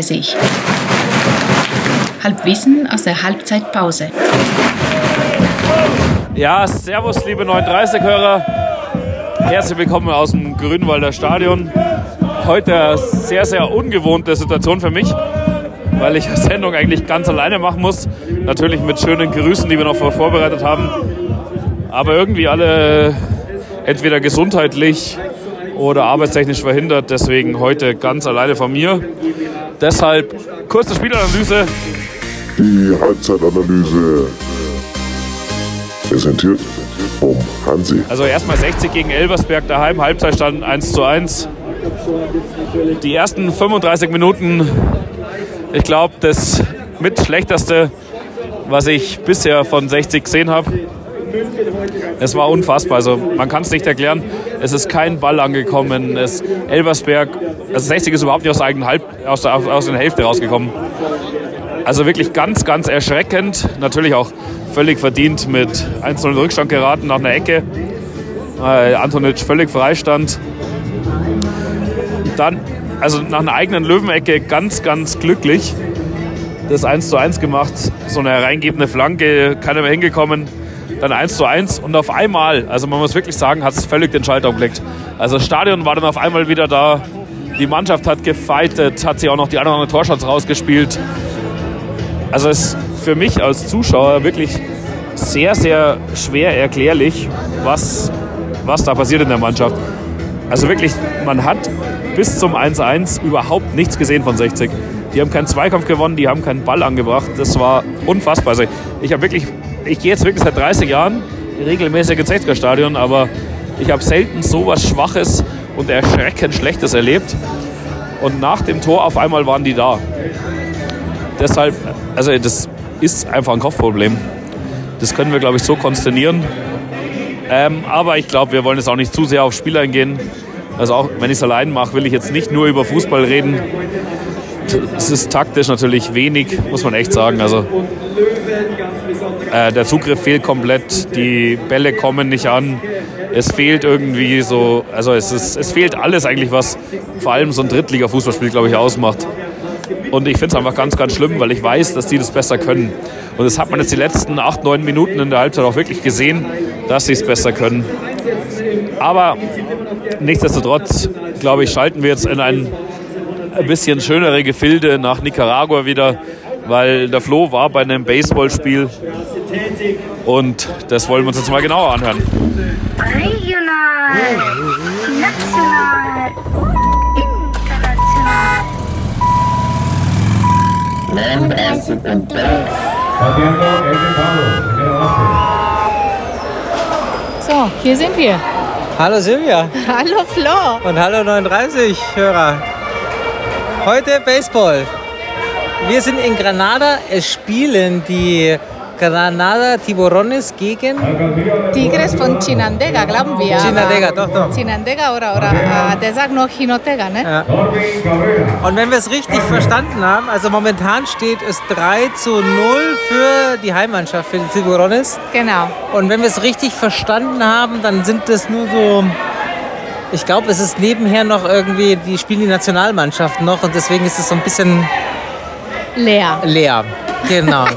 who's coming. 39. Halbwissen aus der Halbzeitpause. Ja, servus, liebe 39-Hörer. Herzlich willkommen aus dem Grünwalder Stadion. Heute eine sehr, sehr ungewohnte Situation für mich, weil ich die Sendung eigentlich ganz alleine machen muss. Natürlich mit schönen Grüßen, die wir noch vorbereitet haben. Aber irgendwie alle entweder gesundheitlich oder arbeitstechnisch verhindert. Deswegen heute ganz alleine von mir. Deshalb kurze Spielanalyse. Die Halbzeitanalyse präsentiert vom Hansi. Also erstmal 60 gegen Elversberg daheim, Halbzeitstand 1 zu 1. Die ersten 35 Minuten, ich glaube, das mit schlechteste, was ich bisher von 60 gesehen habe. Es war unfassbar. Also man kann es nicht erklären. Es ist kein Ball angekommen. Es, Elversberg, also 60 ist überhaupt nicht aus der eigenen Halb, aus der, aus der Hälfte rausgekommen. Also wirklich ganz, ganz erschreckend. Natürlich auch völlig verdient mit 1-0 Rückstand geraten nach einer Ecke. Äh, Antonic völlig Freistand. Dann, also nach einer eigenen Löwenecke ganz, ganz glücklich. Das 1 zu 1 gemacht. So eine hereingebende Flanke, keiner mehr hingekommen. Dann 1 zu 1 und auf einmal, also man muss wirklich sagen, hat es völlig den Schalter umgelegt. Also das Stadion war dann auf einmal wieder da. Die Mannschaft hat gefeitet, hat sich auch noch die anderen Torshots rausgespielt. Also es ist für mich als Zuschauer wirklich sehr, sehr schwer erklärlich, was, was da passiert in der Mannschaft. Also wirklich, man hat bis zum 1-1 überhaupt nichts gesehen von 60. Die haben keinen Zweikampf gewonnen, die haben keinen Ball angebracht. Das war unfassbar. Also ich habe wirklich, ich gehe jetzt wirklich seit 30 Jahren regelmäßig ins 60er-Stadion, aber ich habe selten so was Schwaches und erschreckend Schlechtes erlebt. Und nach dem Tor auf einmal waren die da. Deshalb, also das ist einfach ein Kopfproblem. Das können wir, glaube ich, so konsternieren. Ähm, aber ich glaube, wir wollen jetzt auch nicht zu sehr auf Spiel eingehen. Also auch wenn ich es allein mache, will ich jetzt nicht nur über Fußball reden. Es ist taktisch natürlich wenig, muss man echt sagen. Also äh, der Zugriff fehlt komplett, die Bälle kommen nicht an. Es fehlt irgendwie so, also es, ist, es fehlt alles eigentlich, was vor allem so ein Drittliga-Fußballspiel, glaube ich, ausmacht. Und ich finde es einfach ganz, ganz schlimm, weil ich weiß, dass die das besser können. Und das hat man jetzt die letzten acht, neun Minuten in der Halbzeit auch wirklich gesehen, dass sie es besser können. Aber nichtsdestotrotz, glaube ich, schalten wir jetzt in ein bisschen schönere Gefilde nach Nicaragua wieder, weil der Flo war bei einem Baseballspiel und das wollen wir uns jetzt mal genauer anhören. Regional, national, international. So, hier sind wir. Hallo Silvia Hallo Flo. und hallo 39 Hörer. Heute Baseball. Wir sind in Granada. Es spielen die Granada Tiburones gegen Tigres von Chinandega, glauben wir. Chinandega, doch, doch. Chinandega oder, oder äh, der sagt noch Hinotega, ne? Ja. Und wenn wir es richtig verstanden haben, also momentan steht es 3 zu 0 für die Heimmannschaft, für die Tiburones. Genau. Und wenn wir es richtig verstanden haben, dann sind es nur so. Ich glaube, es ist nebenher noch irgendwie, die spielen die Nationalmannschaft noch und deswegen ist es so ein bisschen Leer. leer. Genau.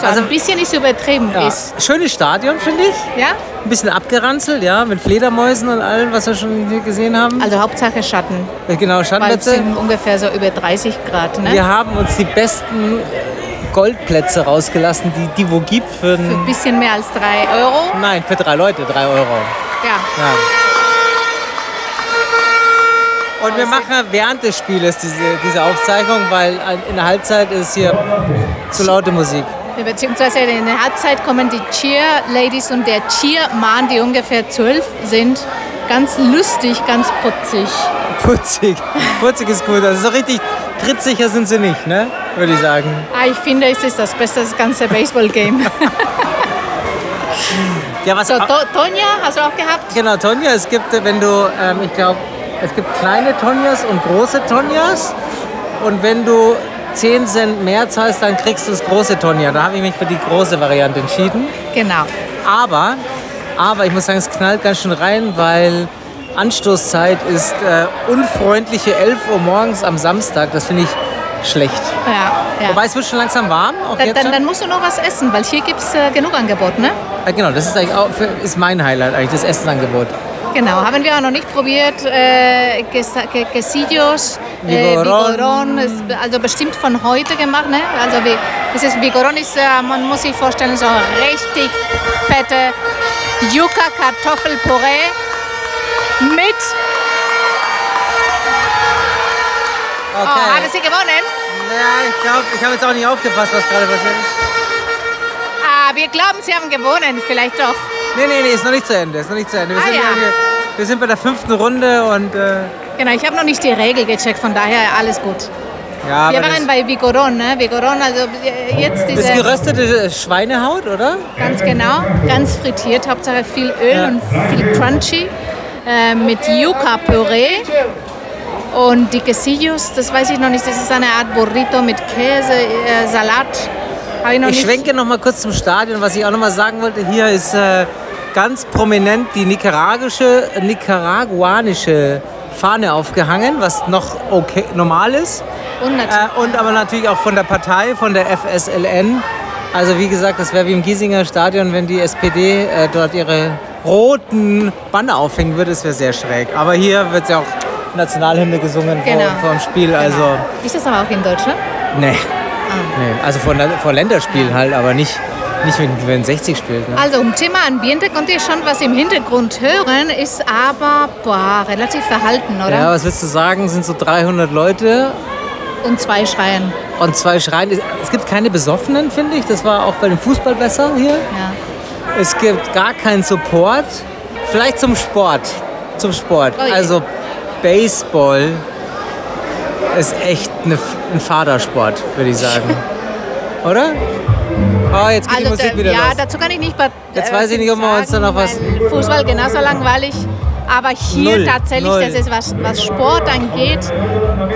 So, also ein bisschen ist übertrieben. Ja. Ist, Schönes Stadion, finde ich. ja? Ein bisschen abgeranzelt, ja, mit Fledermäusen und allem, was wir schon hier gesehen haben. Also Hauptsache Schatten. Genau, Weil es Schattenplätze. sind ungefähr so über 30 Grad, ne? Wir haben uns die besten Goldplätze rausgelassen, die die wo gibt für, Für ein bisschen mehr als 3 Euro. Nein, für drei Leute, drei Euro. Ja. Ja. Und wir machen während des Spieles diese, diese Aufzeichnung, weil in der Halbzeit ist hier zu laute Musik. Beziehungsweise in der Halbzeit kommen die Cheer-Ladies und der Cheer-Mann, die ungefähr zwölf sind, ganz lustig, ganz putzig. Putzig. Putzig ist gut. Also so richtig trittsicher sind sie nicht, ne? Würde ich sagen. Ah, ich finde, es ist das beste das ganze Baseball-Game. Ja, was so, to Tonja, hast du auch gehabt? Genau, Tonja, es gibt, wenn du, ähm, ich glaube, es gibt kleine Tonjas und große Tonjas. Und wenn du 10 Cent mehr zahlst, dann kriegst du das große Tonja. Da habe ich mich für die große Variante entschieden. Genau. Aber, aber ich muss sagen, es knallt ganz schön rein, weil Anstoßzeit ist äh, unfreundliche 11 Uhr morgens am Samstag. Das finde ich schlecht. Ja, ja. Wobei es wird schon langsam warm. Auch Dann, schon. dann musst du noch was essen, weil hier gibt es äh, genug Angebot, ne? Ah, genau, das ist, eigentlich auch für, ist mein Highlight, eigentlich das Essensangebot. Genau, haben wir auch noch nicht probiert. Äh, Quesillos, äh, also bestimmt von heute gemacht. Ne? Also wie, das ist, Vigorón ist, äh, man muss sich vorstellen, so richtig fette Yucca-Kartoffelpüree mit... Oh, haben Sie gewonnen? Ja, ich glaube, ich habe jetzt auch nicht aufgepasst, was gerade passiert ist. Ah, wir glauben, Sie haben gewonnen, vielleicht doch. Nee, nee, nee, ist noch nicht zu Ende. Ist noch nicht zu Ende. Wir, Ah, sind, ja. wir, wir sind bei der fünften Runde und äh, Genau, ich habe noch nicht die Regel gecheckt, von daher alles gut. ja, wir waren das, bei Vigorón, ne? Vigorón, also äh, jetzt das diese... ist geröstete Schweinehaut, oder? Ganz genau, ganz frittiert, Hauptsache viel Öl Ja. und viel Crunchy äh, mit Yucca-Püree. Und die Quesillos, das weiß ich noch nicht, das ist eine Art Burrito mit Käse, äh, Salat. Habe ich noch Ich schwenke noch mal kurz zum Stadion. Was ich auch noch mal sagen wollte, hier ist äh, ganz prominent die nicaragische, nicaraguanische Fahne aufgehangen, was noch okay, normal ist. Und natürlich, Äh, und aber natürlich auch von der Partei, von der FSLN. Also wie gesagt, das wäre wie im Giesinger Stadion, wenn die SPD äh, dort ihre roten Banner aufhängen würde, das wäre sehr schräg. Aber hier wird ja auch Nationalhymne gesungen Genau. vor, vor dem Spiel. Also, genau. Ist das aber auch in Deutschland? nee. Nee. Also vor, vor Länderspielen halt, aber nicht, nicht wenn, wenn 60 spielt. Ne? Also um Thema Ambiente könnt ihr schon was im Hintergrund hören, ist aber boah, relativ verhalten, oder? Ja, was willst du sagen? Sind so 300 Leute Und zwei schreien. und zwei Schreien. Es gibt keine Besoffenen, finde ich. Das war auch bei dem Fußball besser hier. Ja. Es gibt gar keinen Support. Vielleicht zum Sport. Zum Sport. Oh. Also Baseball ist echt eine, ein Vatersport, würde ich sagen. Oder? Oh, jetzt geht die Also Musik da, wieder ja, los. dazu kann ich nicht Jetzt weiß ich nicht, ob wir uns da noch was- Fußball genauso langweilig. Aber hier Null, tatsächlich, null. das ist was, was Sport angeht,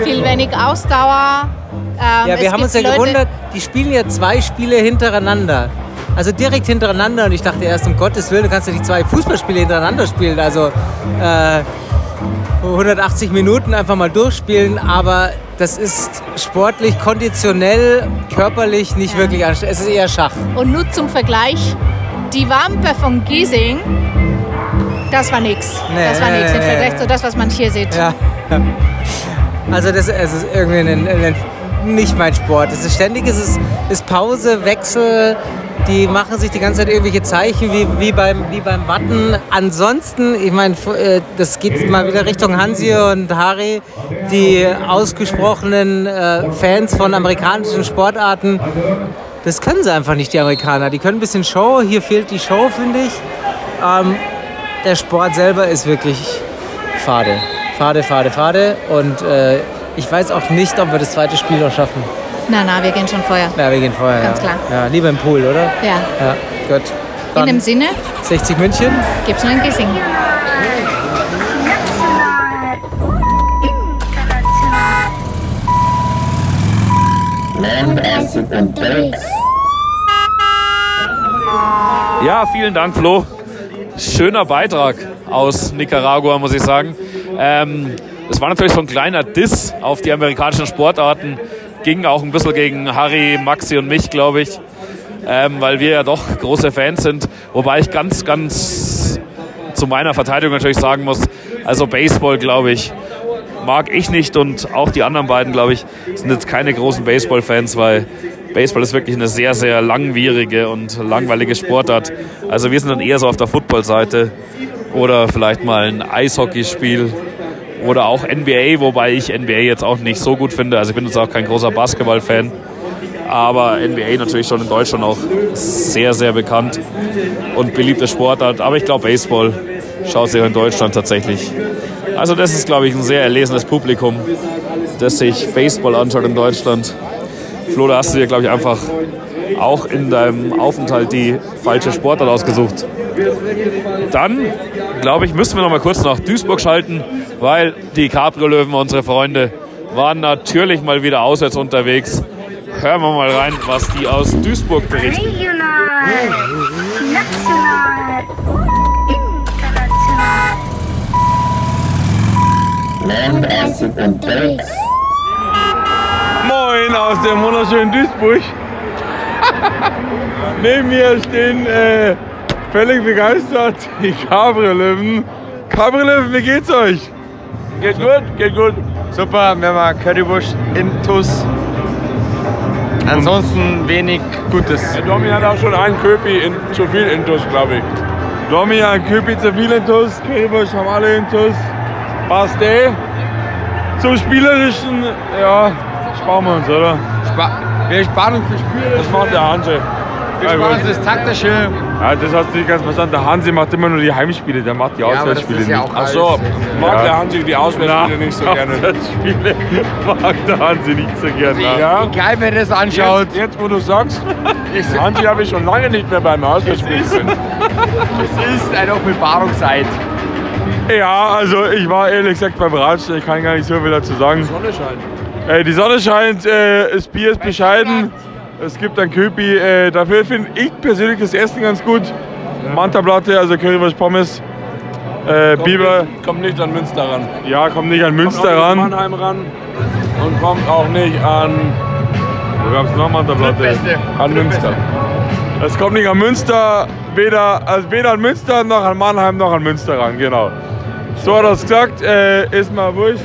viel wenig Ausdauer. Ähm, Ja, wir haben uns ja Leute- gewundert, die spielen ja zwei Spiele hintereinander. Also direkt hintereinander und ich dachte erst, um Gottes Willen, du kannst ja nicht zwei Fußballspiele hintereinander spielen. Also äh, 180 Minuten einfach mal durchspielen, aber das ist sportlich, konditionell, körperlich nicht wirklich anstrengend. Es ist eher Schach. Und nur zum Vergleich, die Wampe von Giesing, das war nix. Nee, das war nix im Vergleich zu das, was man hier sieht. Ja. Also das es ist irgendwie ein, ein, nicht mein Sport. Es ist ständig, es ist, ist Pause, Wechsel. Die machen sich die ganze Zeit irgendwelche Zeichen wie, wie, beim, wie beim Watten. Ansonsten, ich meine, äh, das geht mal wieder Richtung Hansi und Harry, die ausgesprochenen äh, Fans von amerikanischen Sportarten. Das können sie einfach nicht, die Amerikaner. Die können ein bisschen Show. Hier fehlt die Show, finde ich. Ähm, der Sport selber ist wirklich fade. Fade, fade, fade. Und äh, ich weiß auch nicht, ob wir das zweite Spiel noch schaffen. Na, na, wir gehen schon vorher. Ja, wir gehen vorher. Ganz ja. klar. Ja, lieber im Pool, oder? Ja. Ja, gut. In Dann dem Sinne 60 München. gibt es nur ein. International. Ja, vielen Dank, Flo. Schöner Beitrag aus Nicaragua, muss ich sagen. Ähm, es war natürlich so ein kleiner Diss auf die amerikanischen Sportarten. Ging auch ein bisschen gegen Harry, Maxi und mich, glaube ich. Ähm, weil wir ja doch große Fans sind. Wobei ich ganz, ganz zu meiner Verteidigung natürlich sagen muss, also Baseball, glaube ich, mag ich nicht und auch die anderen beiden, glaube ich, sind jetzt keine großen Baseball-Fans, weil Baseball ist wirklich eine sehr, sehr langwierige und langweilige Sportart. Also wir sind dann eher so auf der Football-Seite oder vielleicht mal ein Eishockeyspiel oder auch NBA, wobei ich NBA jetzt auch nicht so gut finde. Also ich bin jetzt auch kein großer Basketball-Fan. Aber NBA natürlich schon in Deutschland auch sehr, sehr bekannt und beliebte Sportart. Aber ich glaube, Baseball schaut sich in Deutschland tatsächlich. Also das ist, glaube ich, ein sehr erlesenes Publikum, das sich Baseball anschaut in Deutschland. Flo, da hast du dir, glaube ich, einfach auch in deinem Aufenthalt die falsche Sportart ausgesucht. Dann, glaube ich, müssen wir noch mal kurz nach Duisburg schalten, weil die Cabrio-Löwen, unsere Freunde, waren natürlich mal wieder auswärts unterwegs. Hören wir mal rein, was die aus Duisburg berichten. Regional. National. International. Moin aus dem wunderschönen Duisburg. Neben mir stehen äh, völlig begeistert die Cabrio-Löwen. Cabrio-Löwen, wie geht's euch? Geht gut, geht gut. Super, wir haben Currywurst in Tuss. Ansonsten wenig Gutes. Der Domi hat auch schon einen Köpi in, zu viel Intus, glaube ich. Domi hat einen Köpi zu viel Intus, Currywurst haben alle Intus. Passt eh. Zum Spielerischen, ja, sparen wir uns, oder? Spa wir sparen uns das Spiel. Das macht der Hanse. Wir sparen uns das Taktische. Ja, das hast du nicht ganz verstanden. Der Hansi macht immer nur die Heimspiele, der macht die Ja, Auswärtsspiele ja nicht. auch Ach so, mag Ja. der Hansi die Auswärtsspiele nicht so gerne. Auswärtsspiele mag der Hansi nicht so gerne. Ja. Egal, wer das anschaut. Jetzt, jetzt, wo du sagst, Hansi habe ich schon lange nicht mehr beim Auswärtsspiel gesehen. Es ist eine Offenbarungszeit. Ja, also ich war ehrlich gesagt beim Radstellen, ich kann gar nicht so viel dazu sagen. Sonne scheint. Äh, die Sonne scheint, äh, das Bier ist bescheiden. Es gibt ein Köpi. Äh, dafür finde ich persönlich das Essen ganz gut. Manta-Platte, also Currywurst Pommes. Äh, Biber, Kommt nicht an Münster ran. ja, kommt nicht an Kommt Münster auch nicht an ran. Mannheim ran. Und kommt auch nicht an, Wo gab es noch Manta-Platte? an Münster. Es kommt nicht an Münster, weder, also weder an Münster noch an Mannheim noch an Münster ran, genau. So hat er es gesagt, äh, ist mal wurscht.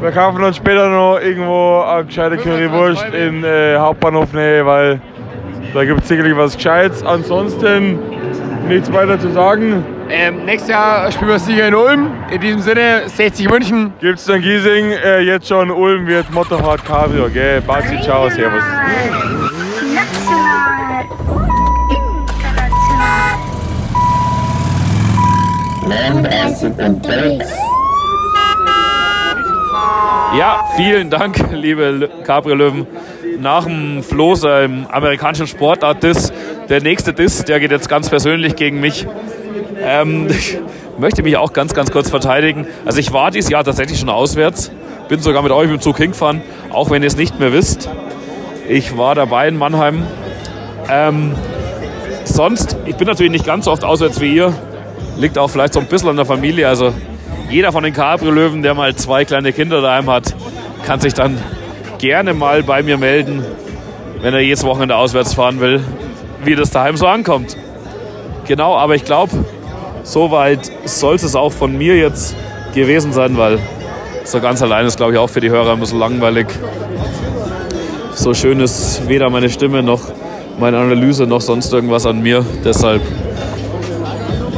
Wir kaufen uns später noch irgendwo eine gescheite Currywurst in äh, Hauptbahnhof Nähe, weil da gibt es sicherlich was Gescheites. Ansonsten nichts weiter zu sagen. Ähm, nächstes Jahr spielen wir sicher in Ulm. In diesem Sinne 60 München. Gibt's dann Giesing, äh, jetzt schon Ulm wird Motorrad Cabrio, gell? Bazi, ciao, servus. National. International. Ja, vielen Dank, liebe Cabrio-Löwen. Nach dem Floßer im amerikanischen Sportart-Diss, der nächste Diss, der geht jetzt ganz persönlich gegen mich. Ähm, ich möchte mich auch ganz, ganz kurz verteidigen. Also ich war dieses Jahr tatsächlich schon auswärts, bin sogar mit euch dem Zug hingefahren, auch wenn ihr es nicht mehr wisst. Ich war dabei in Mannheim. Ähm, sonst, ich bin natürlich nicht ganz so oft auswärts wie ihr. Liegt auch vielleicht so ein bisschen an der Familie. Also jeder von den Cabrio-Löwen, der mal zwei kleine Kinder daheim hat, kann sich dann gerne mal bei mir melden, wenn er jedes Wochenende auswärts fahren will, wie das daheim so ankommt. Genau, aber ich glaube, soweit soll es auch von mir jetzt gewesen sein, weil so ganz allein ist, glaube ich, auch für die Hörer ein bisschen langweilig. So schön ist weder meine Stimme noch meine Analyse noch sonst irgendwas an mir. Deshalb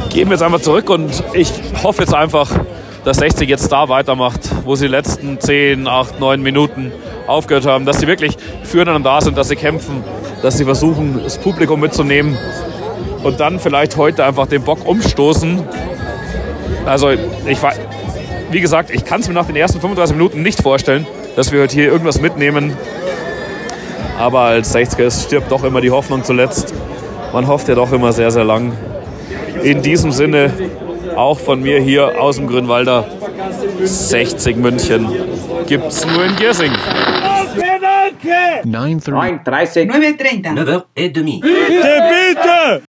gehen wir jetzt einfach zurück und ich hoffe jetzt einfach, dass 60 jetzt da weitermacht, wo sie die letzten 10, 8, 9 Minuten aufgehört haben, dass sie wirklich füreinander da sind, dass sie kämpfen, dass sie versuchen, das Publikum mitzunehmen und dann vielleicht heute einfach den Bock umstoßen. Also ich war, wie gesagt, ich kann es mir nach den ersten 35 Minuten nicht vorstellen, dass wir heute hier irgendwas mitnehmen. Aber als 60er ist, stirbt doch immer die Hoffnung zuletzt. Man hofft ja doch immer sehr, sehr lang. In diesem Sinne auch von mir hier aus dem Grünwalder 60 München gibt's nur in Giersing. 9.30. 9.30. 9.30. 9h30. Bitte!